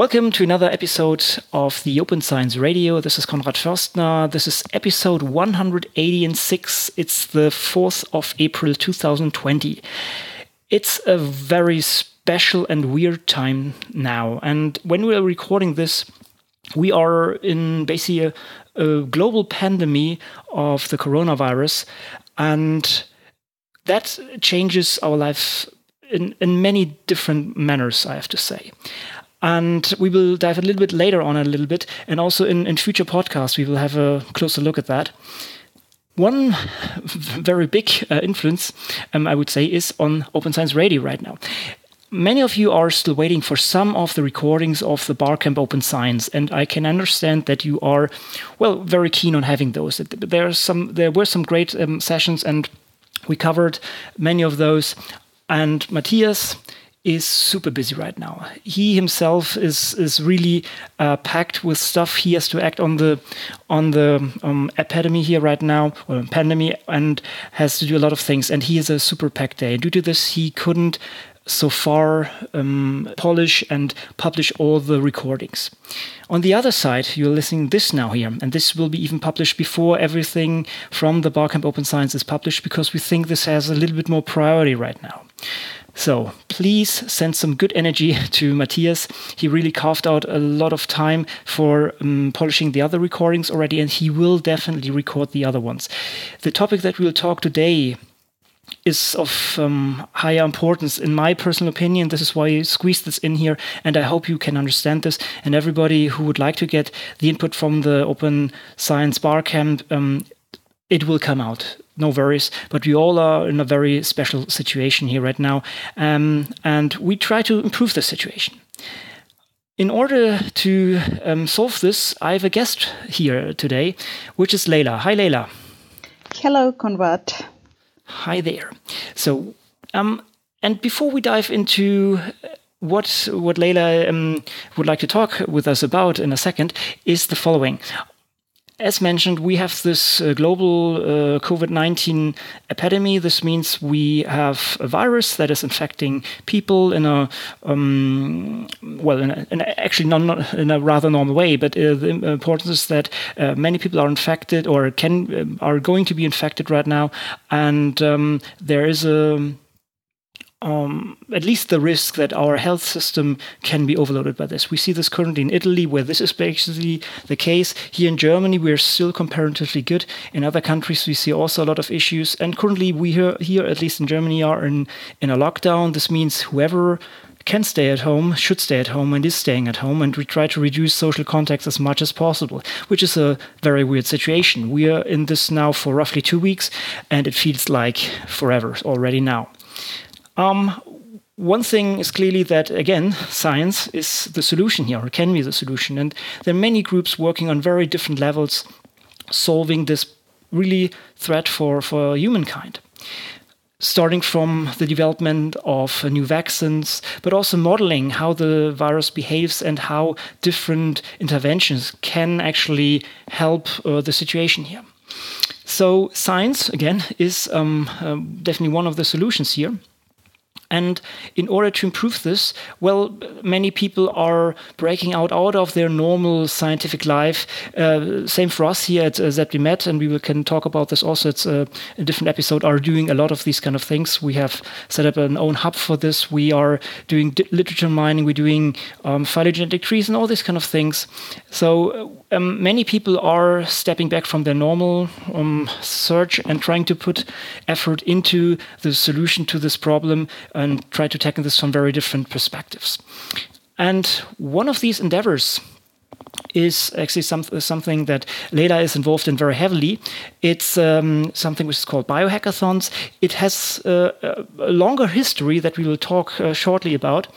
Welcome to another episode of the Open Science Radio. This is Konrad Förstner. This is episode 186. It's the 4th of April 2020. It's a very special and weird time now. And when we are recording this, we are in basically a, a global pandemic of the coronavirus. And that changes our life in, in many different manners, I have to say. And we will dive a little bit later on a little bit. And also in, in future podcasts, we will have a closer look at that. One very big uh, influence, um, I would say, is on Open Science Radio right now. Many of you are still waiting for some of the recordings of the Barcamp Open Science, and I can understand that you are, well, very keen on having those. There are some, there were some great um, sessions, and we covered many of those. And Matthias, is super busy right now. He himself is is really uh, packed with stuff. He has to act on the on the um, epidemic here right now, or pandemic, and has to do a lot of things. And he is a super packed day. Due to this, he couldn't so far um, polish and publish all the recordings. On the other side, you're listening this now here, and this will be even published before everything from the Barcamp Open Science is published because we think this has a little bit more priority right now. So please send some good energy to Matthias. He really carved out a lot of time for um, polishing the other recordings already, and he will definitely record the other ones. The topic that we'll talk today is of um, higher importance in my personal opinion. This is why I squeezed this in here, and I hope you can understand this. And everybody who would like to get the input from the Open Science Barcamp, um, it will come out no worries. But we all are in a very special situation here right now, um, and we try to improve the situation. In order to um, solve this, I have a guest here today, which is Leila. Hi, Leila. Hello, Konrad. Hi there. So, um, and before we dive into what what Leila um, would like to talk with us about in a second is the following as mentioned, we have this uh, global uh, COVID 19 epidemic. This means we have a virus that is infecting people in a, um, well, in, a, in a actually not, not, in a rather normal way. But uh, the importance is that uh, many people are infected or can uh, are going to be infected right now. And um, there is a um, at least the risk that our health system can be overloaded by this. We see this currently in Italy, where this is basically the case. Here in Germany, we're still comparatively good. In other countries, we see also a lot of issues. And currently, we here, here at least in Germany, are in, in a lockdown. This means whoever can stay at home should stay at home and is staying at home and we try to reduce social contacts as much as possible which is a very weird situation we are in this now for roughly two weeks and it feels like forever already now um, one thing is clearly that, again, science is the solution here, or can be the solution. And there are many groups working on very different levels solving this really threat for, for humankind. Starting from the development of new vaccines, but also modeling how the virus behaves and how different interventions can actually help uh, the situation here. So, science, again, is um, uh, definitely one of the solutions here. And in order to improve this, well, many people are breaking out out of their normal scientific life. Uh, same for us here at uh, ZBMed, and we will, can talk about this also. It's a, a, different episode. Are doing a lot of these kind of things. We have set up an own hub for this. We are doing literature mining. We're doing um, phylogenetic trees and all these kind of things. So um, many people are stepping back from their normal um, search and trying to put effort into the solution to this problem and try to tackle this from very different perspectives. And one of these endeavors is actually some, something that Leila is involved in very heavily. It's um, something which is called biohackathons. It has uh, a longer history that we will talk uh, shortly about.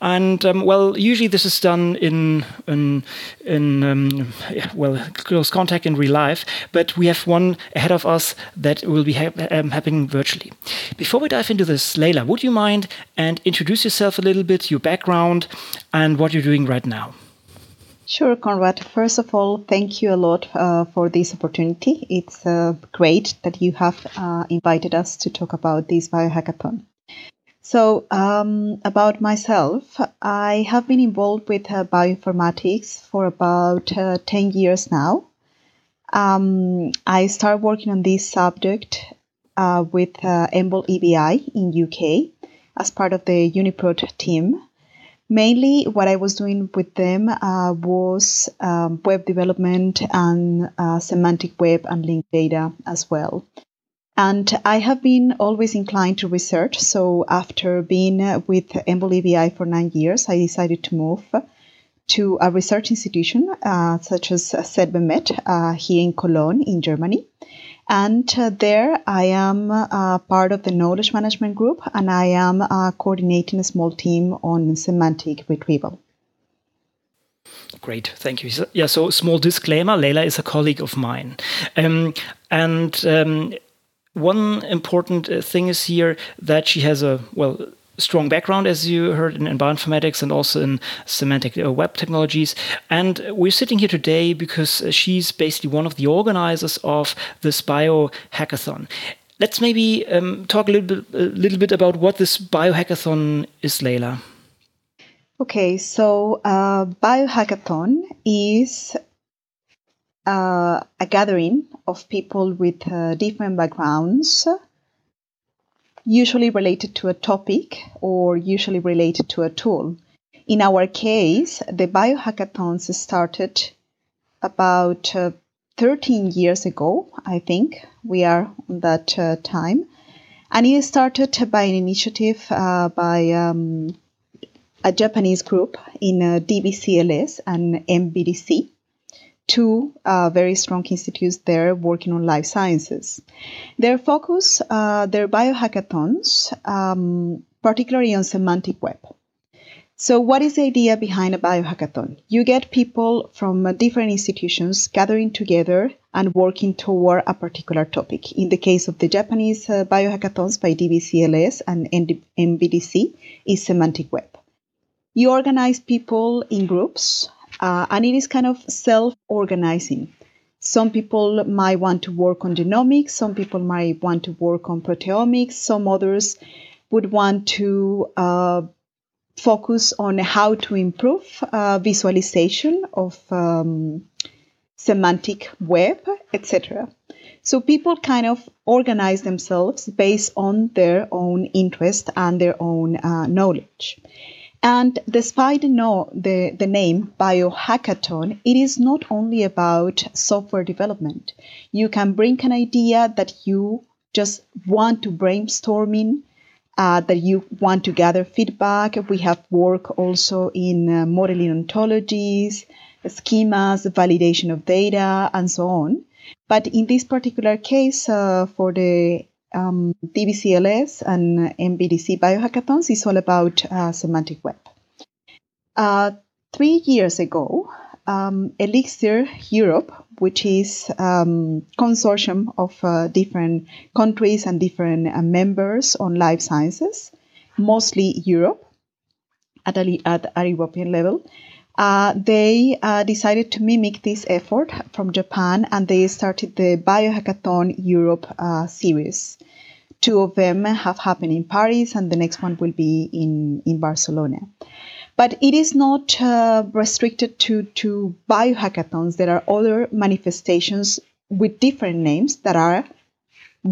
And um, well, usually this is done in in, in um, well close contact in real life, but we have one ahead of us that will be ha um, happening virtually. Before we dive into this, Leila, would you mind and introduce yourself a little bit, your background, and what you're doing right now? Sure, Konrad. First of all, thank you a lot uh, for this opportunity. It's uh, great that you have uh, invited us to talk about this biohackathon. So, um, about myself, I have been involved with uh, bioinformatics for about uh, 10 years now. Um, I started working on this subject uh, with uh, EMBL EBI in UK as part of the UniProt team. Mainly, what I was doing with them uh, was um, web development and uh, semantic web and linked data as well. And I have been always inclined to research. So after being with EMBL EBI for nine years, I decided to move to a research institution uh, such as ZBMed uh, here in Cologne in Germany. And uh, there I am uh, part of the knowledge management group and I am uh, coordinating a small team on semantic retrieval. Great, thank you. So, yeah, so small disclaimer Leila is a colleague of mine. Um, and um, one important thing is here that she has a, well, strong background, as you heard, in, in bioinformatics and also in semantic uh, web technologies. And we're sitting here today because she's basically one of the organizers of this bio hackathon. Let's maybe um, talk a little bit, a little bit about what this biohackathon is, Leila. Okay, so uh, biohackathon is uh, a gathering of people with uh, different backgrounds, usually related to a topic or usually related to a tool. In our case, the biohackathons started about uh, 13 years ago, I think. We are on that uh, time. And it started by an initiative uh, by um, a Japanese group in uh, DBCLS and NBDC two uh, very strong institutes there working on life sciences. Their focus, uh, their biohackathons, um, particularly on semantic web. So, what is the idea behind a biohackathon? You get people from uh, different institutions gathering together and working toward a particular topic. In the case of the Japanese uh, biohackathons by DBCLS and NBDC, is semantic web. You organize people in groups uh, and it is kind of self organizing. Some people might want to work on genomics, some people might want to work on proteomics, some others would want to uh, focus on how to improve uh, visualization of um, semantic web, etc. So people kind of organize themselves based on their own interest and their own uh, knowledge. And despite no, the, the name biohackathon, it is not only about software development. You can bring an idea that you just want to brainstorming, uh, that you want to gather feedback. We have work also in uh, modeling ontologies, schemas, validation of data, and so on. But in this particular case, uh, for the um, DBCLS and NBDC biohackathons is all about uh, semantic web. Uh, three years ago, um, Elixir Europe, which is um, consortium of uh, different countries and different uh, members on life sciences, mostly Europe at a, at a European level, uh, they uh, decided to mimic this effort from Japan and they started the Biohackathon Europe uh, series. Two of them have happened in Paris and the next one will be in, in Barcelona. But it is not uh, restricted to, to biohackathons. There are other manifestations with different names that are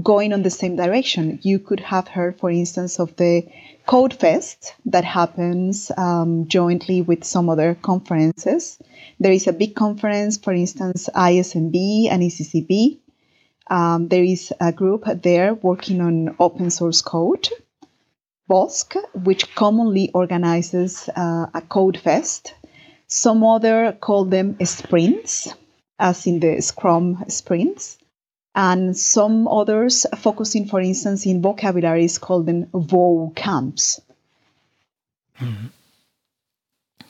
going on the same direction. You could have heard, for instance, of the Code Fest that happens um, jointly with some other conferences. There is a big conference, for instance, ISMB and ECCB. Um, there is a group there working on open source code. BOSC, which commonly organizes uh, a code fest. Some other call them sprints, as in the Scrum sprints and some others focusing, for instance, in vocabularies called them VO camps. Mm-hmm.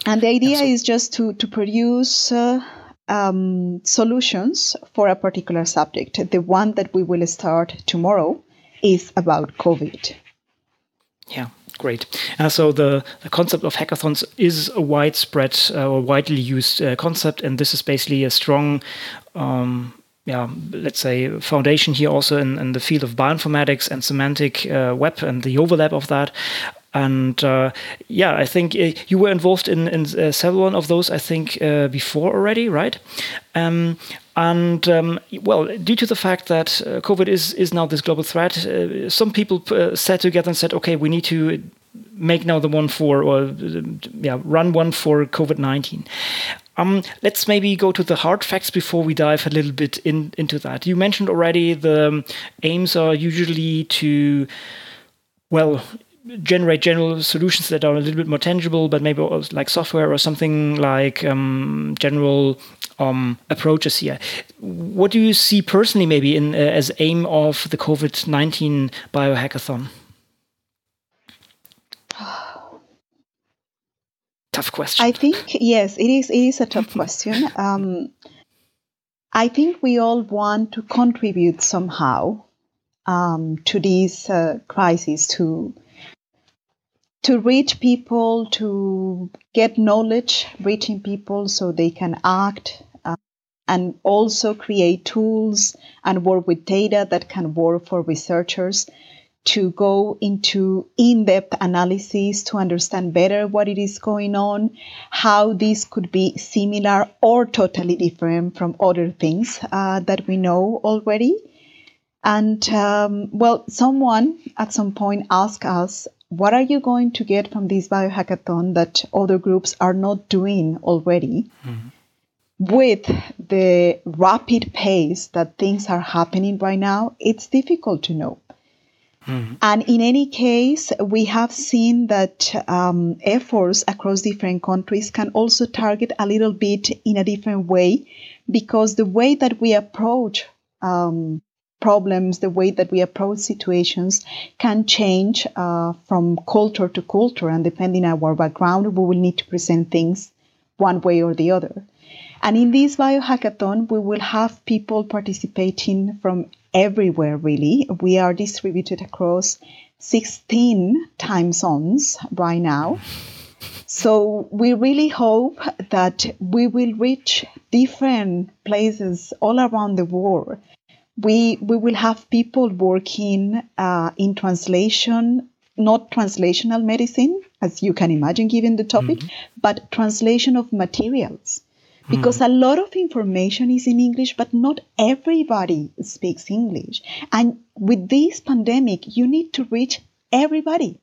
And the idea Absolutely. is just to, to produce uh, um, solutions for a particular subject. The one that we will start tomorrow is about COVID. Yeah, great. Uh, so the, the, concept of hackathons is a widespread uh, or widely used uh, concept, and this is basically a strong um, yeah, let's say foundation here also in, in the field of bioinformatics and semantic uh, web and the overlap of that. And uh, yeah, I think uh, you were involved in, in uh, several of those, I think, uh, before already, right? Um, and um, well, due to the fact that uh, COVID is, is now this global threat, some people sat together and said, okay, we need to make now the one for, or yeah, run one for COVID 19. Um, let's maybe go to the hard facts before we dive a little bit in, into that. You mentioned already the um, aims are usually to, well, generate general solutions that are a little bit more tangible, but maybe like software or something like um, general um, approaches here. What do you see personally, maybe in uh, as aim of the COVID nineteen biohackathon? Tough question. I think yes, it is. It is a tough question. Um, I think we all want to contribute somehow um, to this uh, crisis to to reach people, to get knowledge, reaching people so they can act, uh, and also create tools and work with data that can work for researchers to go into in-depth analysis to understand better what it is going on, how this could be similar or totally different from other things uh, that we know already. And um, well, someone at some point asked us what are you going to get from this biohackathon that other groups are not doing already? Mm-hmm. With the rapid pace that things are happening right now, it's difficult to know. Mm-hmm. And in any case, we have seen that um, efforts across different countries can also target a little bit in a different way because the way that we approach um, problems, the way that we approach situations can change uh, from culture to culture. And depending on our background, we will need to present things one way or the other. And in this biohackathon, we will have people participating from everywhere, really. We are distributed across 16 time zones right now. So we really hope that we will reach different places all around the world we we will have people working uh, in translation, not translational medicine, as you can imagine, given the topic, mm-hmm. but translation of materials. Because mm. a lot of information is in English, but not everybody speaks English. And with this pandemic, you need to reach everybody.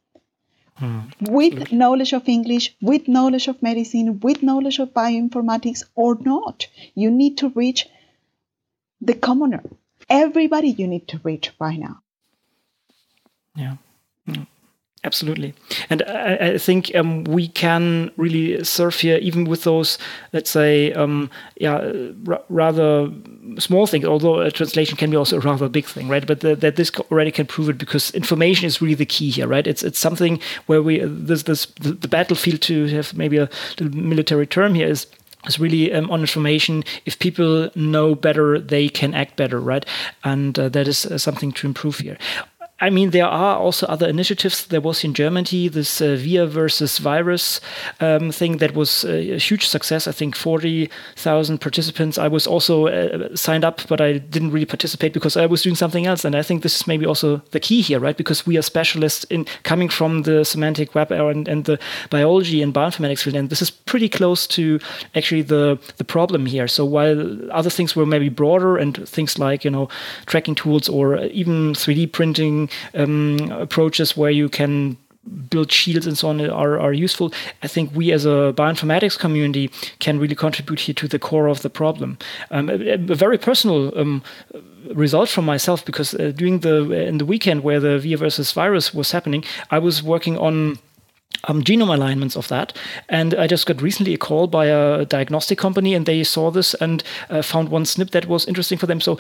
Mm, with knowledge of English, with knowledge of medicine, with knowledge of bioinformatics or not. You need to reach the commoner everybody you need to reach right now. Yeah. Absolutely, and I, I think um, we can really serve here, even with those, let's say, um, yeah, rather small things. Although a translation can be also a rather big thing, right? But that this already can prove it because information is really the key here, right? It's it's something where we this this the, the battlefield to have maybe a little military term here is is really um, on information. If people know better, they can act better, right? And uh, that is uh, something to improve here. I mean, there are also other initiatives. There was in Germany this uh, Wir versus virus um, thing that was a huge success. I think 40,000 participants. I was also uh, signed up, but I didn't really participate because I was doing something else. And I think this is maybe also the key here, right? Because we are specialists in coming from the semantic web and, and the biology and bioinformatics field. And this is pretty close to actually the, the problem here. So while other things were maybe broader and things like, you know, tracking tools or even 3D printing um, approaches where you can build shields and so on are, are useful. I think we as a bioinformatics community can really contribute here to the core of the problem. Um, a, a, very personal um, result from myself because uh, during the in the weekend where the Wir versus virus was happening, I was working on um, genome alignments of that. And I just got recently a call by a diagnostic company, and they saw this and uh, found one SNP that was interesting for them. So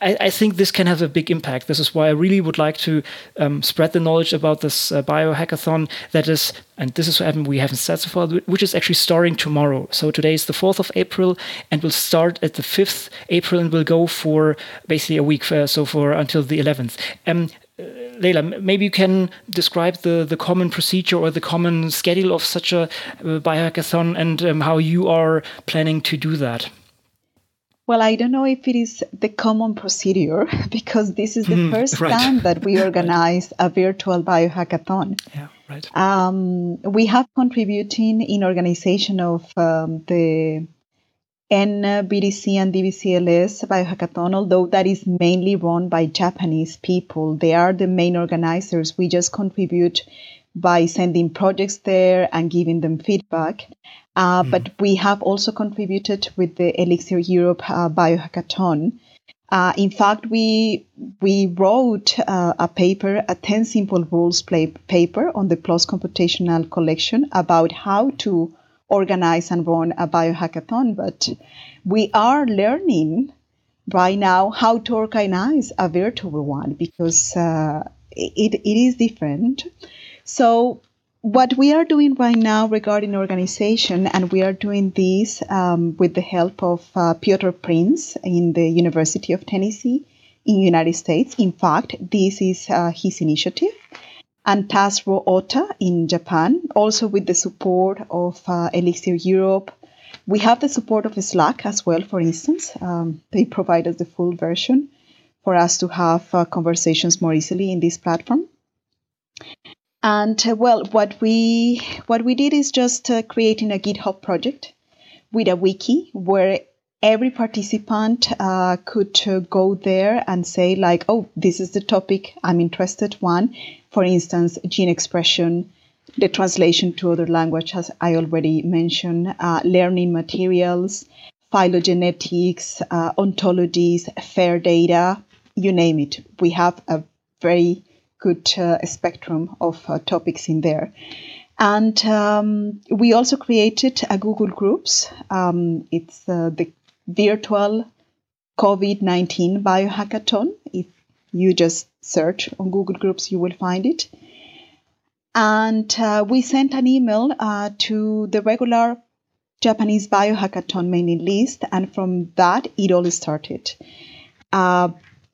I, I, think this can have a big impact. This is why I really would like to um, spread the knowledge about this uh, biohackathon that is, and this is what we haven't said so far, which is actually starting tomorrow. So today is the 4th of April and will start at the 5th April and will go for basically a week, uh, so for until the 11th. Um, uh, Leila, maybe you can describe the, the common procedure or the common schedule of such a uh, biohackathon and um, how you are planning to do that. Well, I don't know if it is the common procedure because this is the mm, first right. time that we organize a virtual biohackathon. Yeah, right. Um, we have contributing in organization of um, the NBDC and DBCLS biohackathon, although that is mainly run by Japanese people. They are the main organizers. We just contribute by sending projects there and giving them feedback. Uh, mm. But we have also contributed with the Elixir Europe uh, Biohackathon. Uh, in fact, we we wrote uh, a paper, a 10 simple rules play, paper on the PLOS computational collection about how to organize and run a biohackathon. But we are learning right now how to organize a virtual one because uh, it, it is different. So what we are doing right now regarding organization, and we are doing this um, with the help of uh, Pjotr Prins in the University of Tennessee in United States. In fact, this is uh, his initiative. And Tazro Ohta in Japan, also with the support of uh, Elixir Europe. We have the support of Slack as well, for instance. Um, they provide us the full version for us to have uh, conversations more easily in this platform. And uh, well, what we what we did is just uh, creating a GitHub project with a wiki where every participant uh, could uh, go there and say like, oh, this is the topic I'm interested one. For instance, gene expression, the translation to other language, as I already mentioned, uh, learning materials, phylogenetics, uh, ontologies, FAIR data, you name it. We have a very good uh, spectrum of uh, topics in there. And um, we also created a Google Groups. Um, it's uh, the virtual COVID 19 biohackathon. If you just search on Google Groups, you will find it. And uh, we sent an email uh, to the regular Japanese biohackathon mailing list, and from that, it all started. Uh,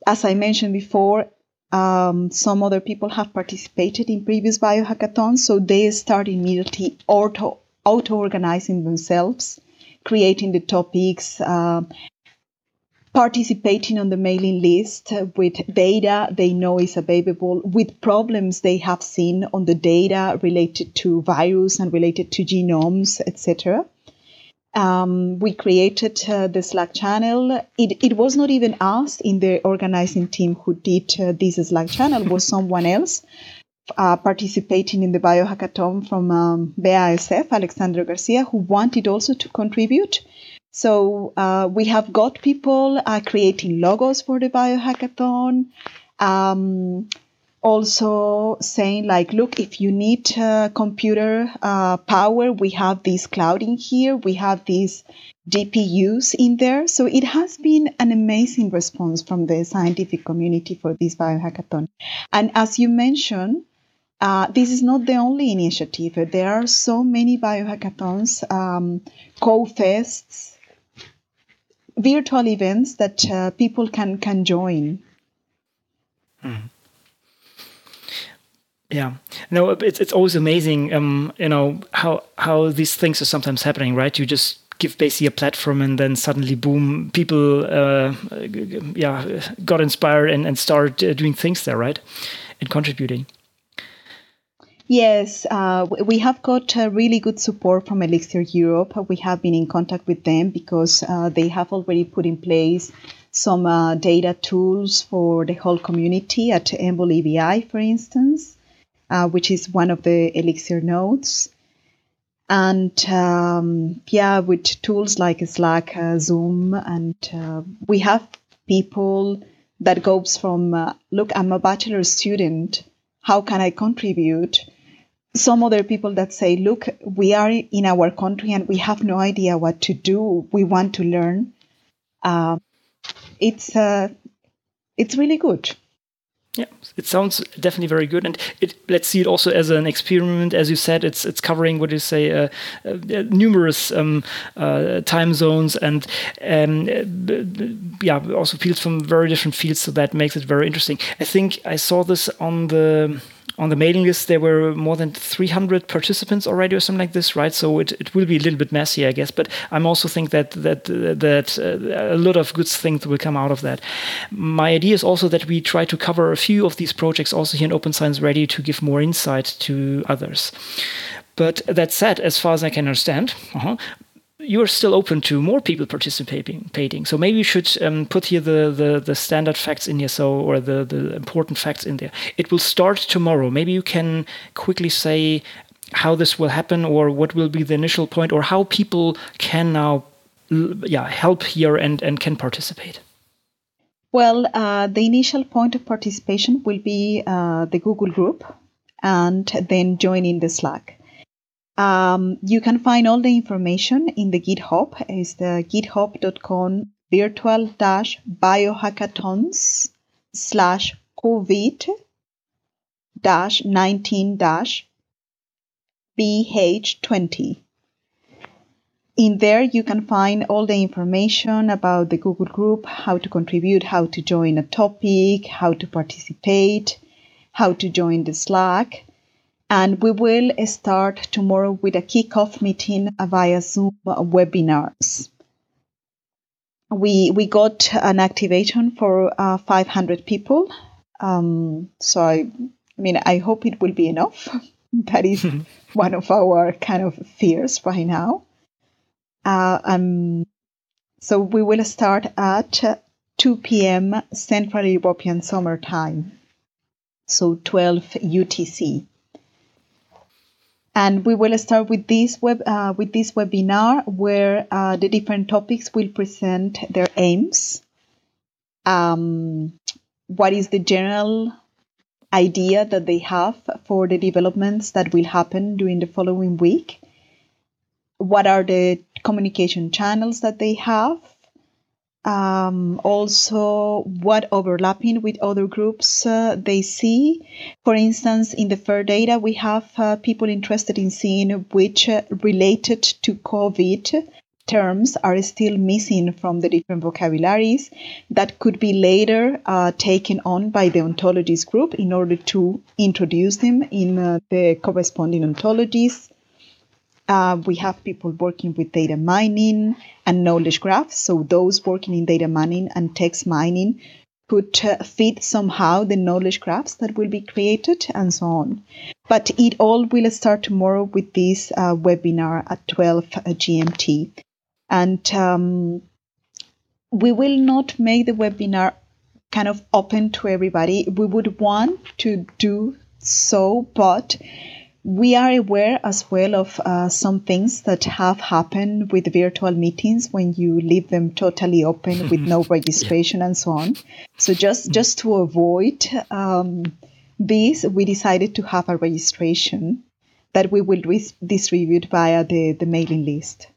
as I mentioned before, um, some other people have participated in previous biohackathons, so they start immediately auto auto organizing themselves, creating the topics, uh, participating on the mailing list with data they know is available, with problems they have seen on the data related to virus and related to genomes, etc. Um, we created uh, the Slack channel. It, it was not even us in the organizing team who did uh, this Slack channel, was someone else uh, participating in the biohackathon from um, BASF, Alexander Garcia, who wanted also to contribute. So uh, we have got people uh, creating logos for the biohackathon. Um, also saying like look if you need uh, computer uh, power we have this cloud in here we have these gpus in there. So it has been an amazing response from the scientific community for this biohackathon. And as you mentioned uh, this is not the only initiative. There are so many biohackathons um, codefests virtual events that uh, people can can join. Mm yeah. No it's it's always amazing um you know how how these things are sometimes happening right? You just give basically a platform and then suddenly boom people uh, yeah got inspired and, and started uh, doing things there right? And contributing. Yes, uh, we have got uh, really good support from Elixir Europe. We have been in contact with them because uh, they have already put in place some uh, data tools for the whole community at EMBL EBI, for instance uh, which is one of the Elixir nodes. And um, yeah, with tools like Slack, uh, Zoom, and uh, we have people that goes from uh, look, I'm a bachelor student. How can I contribute? Some other people that say, look, we are in our country and we have no idea what to do. We want to learn. Um, it's uh, it's really good. Yeah, it sounds definitely very good, and it, let's see it also as an experiment. As you said, it's it's covering what you say uh, uh, numerous um, uh, time zones and um, yeah, also fields from very different fields. So that makes it very interesting. I think I saw this on the on the mailing list there were more than 300 participants already or something like this, right? So it, it will be a little bit messy, I guess. But I'm also think that that that uh, a lot of good things will come out of that. My idea is also that we try to cover a few of these projects also here in Open Science Radio to give more insight to others. But that said, as far as I can understand, uh-huh, you're still open to more people participating. So maybe you should um, put here the, the, the standard facts in here, so or the the important facts in there. It will start tomorrow. Maybe you can quickly say how this will happen, or what will be the initial point, or how people can now, yeah, help here and and can participate. Well, uh, the initial point of participation will be uh, the Google group, and then joining the Slack. Um, you can find all the information in the GitHub. It's the github.com virtual dash biohackathons slash COVID dash 19 dash BH20. In there, you can find all the information about the Google group, how to contribute, how to join a topic, how to participate, how to join the Slack, and we will start tomorrow with a kickoff meeting via Zoom webinars. We we got an activation for uh, 500 people, um, so I, I mean I hope it will be enough. that is one of our kind of fears right now. Uh, um, so we will start at 2 p.m. Central European Summer Time, so 12 UTC. And we will start with this web uh, with this webinar where uh, the different topics will present their aims. Um, what is the general idea that they have for the developments that will happen during the following week? What are the communication channels that they have? Um, also what overlapping with other groups uh, they see. For instance, in the FAIR data, we have uh, people interested in seeing which uh, related to COVID terms are still missing from the different vocabularies that could be later uh, taken on by the ontologies group in order to introduce them in uh, the corresponding ontologies. Uh, we have people working with data mining and knowledge graphs. So those working in data mining and text mining could uh, fit somehow the knowledge graphs that will be created and so on. But it all will start tomorrow with this uh, webinar at 12 uh, GMT. And um, we will not make the webinar kind of open to everybody. We would want to do so, but we are aware as well of uh, some things that have happened with virtual meetings when you leave them totally open with no registration and so on. So just just to avoid um, this, we decided to have a registration that we will re- distribute via the, the mailing list.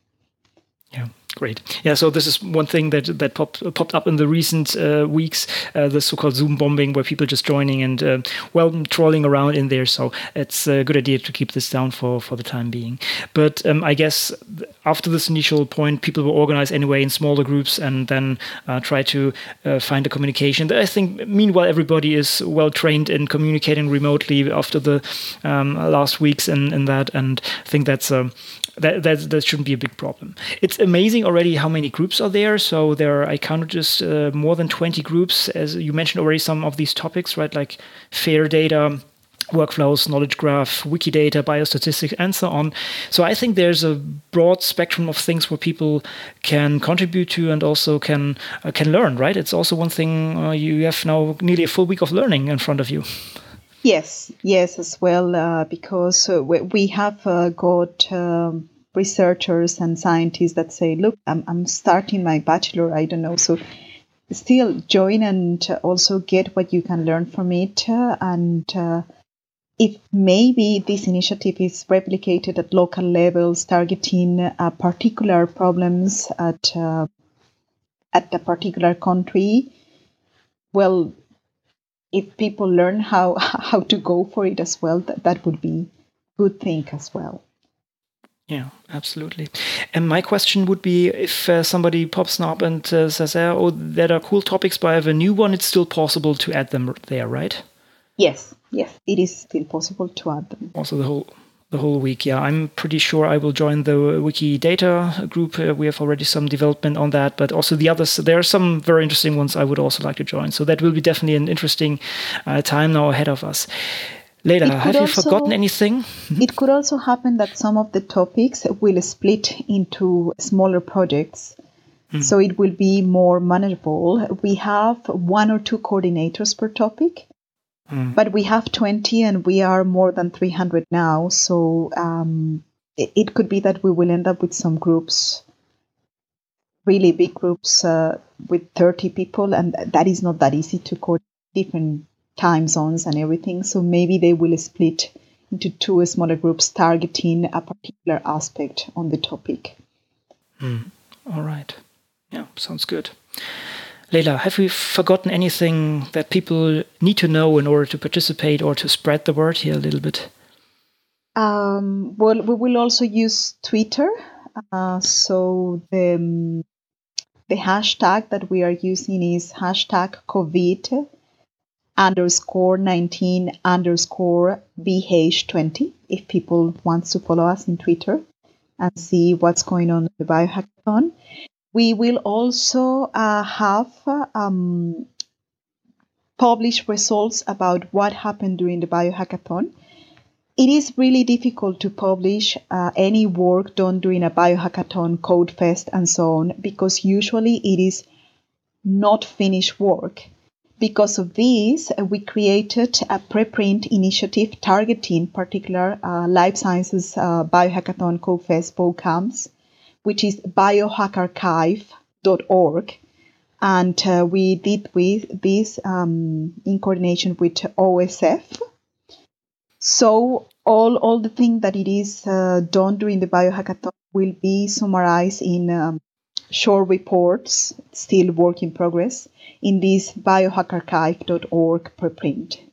Yeah. Great. Yeah, so this is one thing that that popped popped up in the recent uh, weeks, uh, the so-called Zoom bombing, where people just joining and uh, well trolling around in there. So it's a good idea to keep this down for for the time being. But um, I guess after this initial point, people will organize anyway in smaller groups and then uh, try to uh, find a communication. I think meanwhile everybody is well trained in communicating remotely after the um, last weeks and, and that, and I think that's a that, that that shouldn't be a big problem. It's amazing already how many groups are there. So there, are, I counted just uh, more than 20 groups, as you mentioned already. Some of these topics, right, like fair data, workflows, knowledge graph, Wikidata, biostatistics, and so on. So I think there's a broad spectrum of things where people can contribute to and also can uh, can learn. Right? It's also one thing uh, you have now nearly a full week of learning in front of you. Yes, yes, as well, uh, because uh, we have uh, got um, researchers and scientists that say, look, I'm, I'm starting my bachelor, I don't know. So still join and also get what you can learn from it. and uh, if maybe this initiative is replicated at local levels, targeting uh, particular problems at uh, at a particular country, well, if people learn how how to go for it as well, that, that would be good thing as well. Yeah, absolutely. And my question would be if uh, somebody pops up and uh, says, "Oh, there are cool topics, but I have a new one," it's still possible to add them there, right? Yes, yes, it is still possible to add them. Also, the whole the whole week. Yeah, I'm pretty sure I will join the Wikidata group. Uh, we have already some development on that, but also the others. There are some very interesting ones I would also like to join. So that will be definitely an interesting uh, time now ahead of us. Leila, have you also, forgotten anything? It could also happen that some of the topics will split into smaller projects. Mm. So it will be more manageable. We have one or two coordinators per topic. Mm. But we have 20 and we are more than 300 now. So um, it, it, could be that we will end up with some groups, really big groups uh, with 30 people. And that is not that easy to coordinate different time zones and everything. So maybe they will split into two smaller groups targeting a particular aspect on the topic. Mm. All right. Yeah, sounds good. Leila, have we forgotten anything that people need to know in order to participate or to spread the word here a little bit? Um, well, we will also use Twitter. Uh, so the, um, the hashtag that we are using is hashtag COVID underscore 19 underscore BH20 if people want to follow us in Twitter and see what's going on in the biohackathon. We will also uh, have um, published results about what happened during the biohackathon. It is really difficult to publish uh, any work done during a biohackathon, code fest, and so on, because usually it is not finished work. Because of this, we created a preprint initiative targeting particular uh, life sciences uh, biohackathon, CodeFest, VoCamps which is biohackrxiv.org. And uh, we did with this um, in coordination with OSF. So all, all the things that it is uh, done during the biohackathon will be summarized in um, short reports, still work in progress, in this biohackrxiv.org preprint.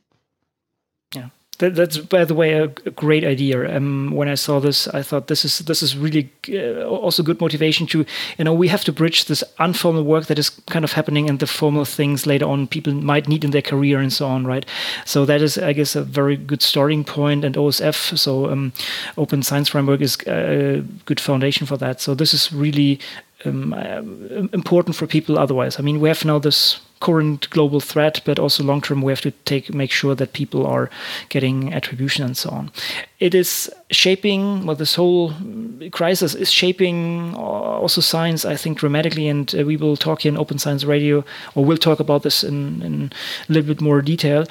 That, that's, by the way, a, a great idea. Um, when I saw this, I thought this is this is really uh, also good motivation to, you know, we have to bridge this informal work that is kind of happening and the formal things later on people might need in their career and so on, right? So that is, I guess, a very good starting. And OSF, so um, Open Science Framework, is a good foundation for that. So this is really um, uh, important for people otherwise. I mean, we have now this current global threat, but also long term, we have to take make sure that people are getting attribution and so on. It is shaping well, this whole crisis is shaping also science, I think, dramatically. And uh, we will talk in Open Science Radio, or we'll talk about this in, in a little bit more detail.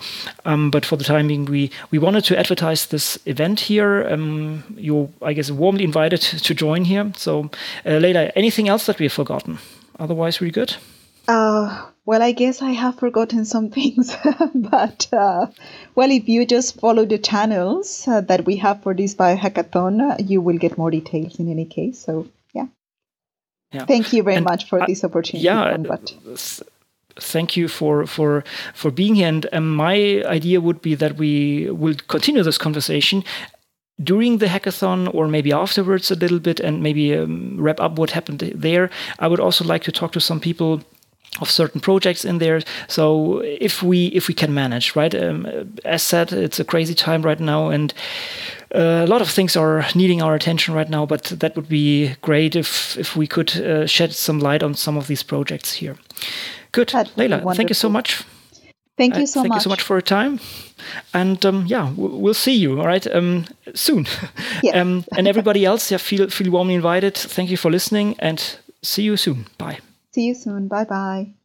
Um, but for the time being, we we wanted to advertise this event here. Um, you're, I guess, warmly invited to join here. So, uh, anything else that we've forgotten? Otherwise, we're good. Uh, well, I guess I have forgotten some things, but uh, well, if you just follow the channels uh, that we have for this biohackathon, uh, you will get more details in any case. So, yeah. yeah. Thank you very and much for I, this opportunity. Yeah. Thank you for for for being here. And um, my idea would be that we will continue this conversation during the hackathon or maybe afterwards a little bit and maybe um, wrap up what happened there. I would also like to talk to some people of certain projects in there. So if we if we can manage, right? Um, as said, it's a crazy time right now, and uh, a lot of things are needing our attention right now. But that would be great if if we could uh, shed some light on some of these projects here. Good, That'd Leila. Thank you so much. Thank you so uh, thank much. Thank you so much for your time. And um, yeah, we'll see you. All right, um, soon. Yes. um, and everybody else, yeah, feel feel warmly invited. Thank you for listening, and see you soon. Bye. See you soon. Bye bye.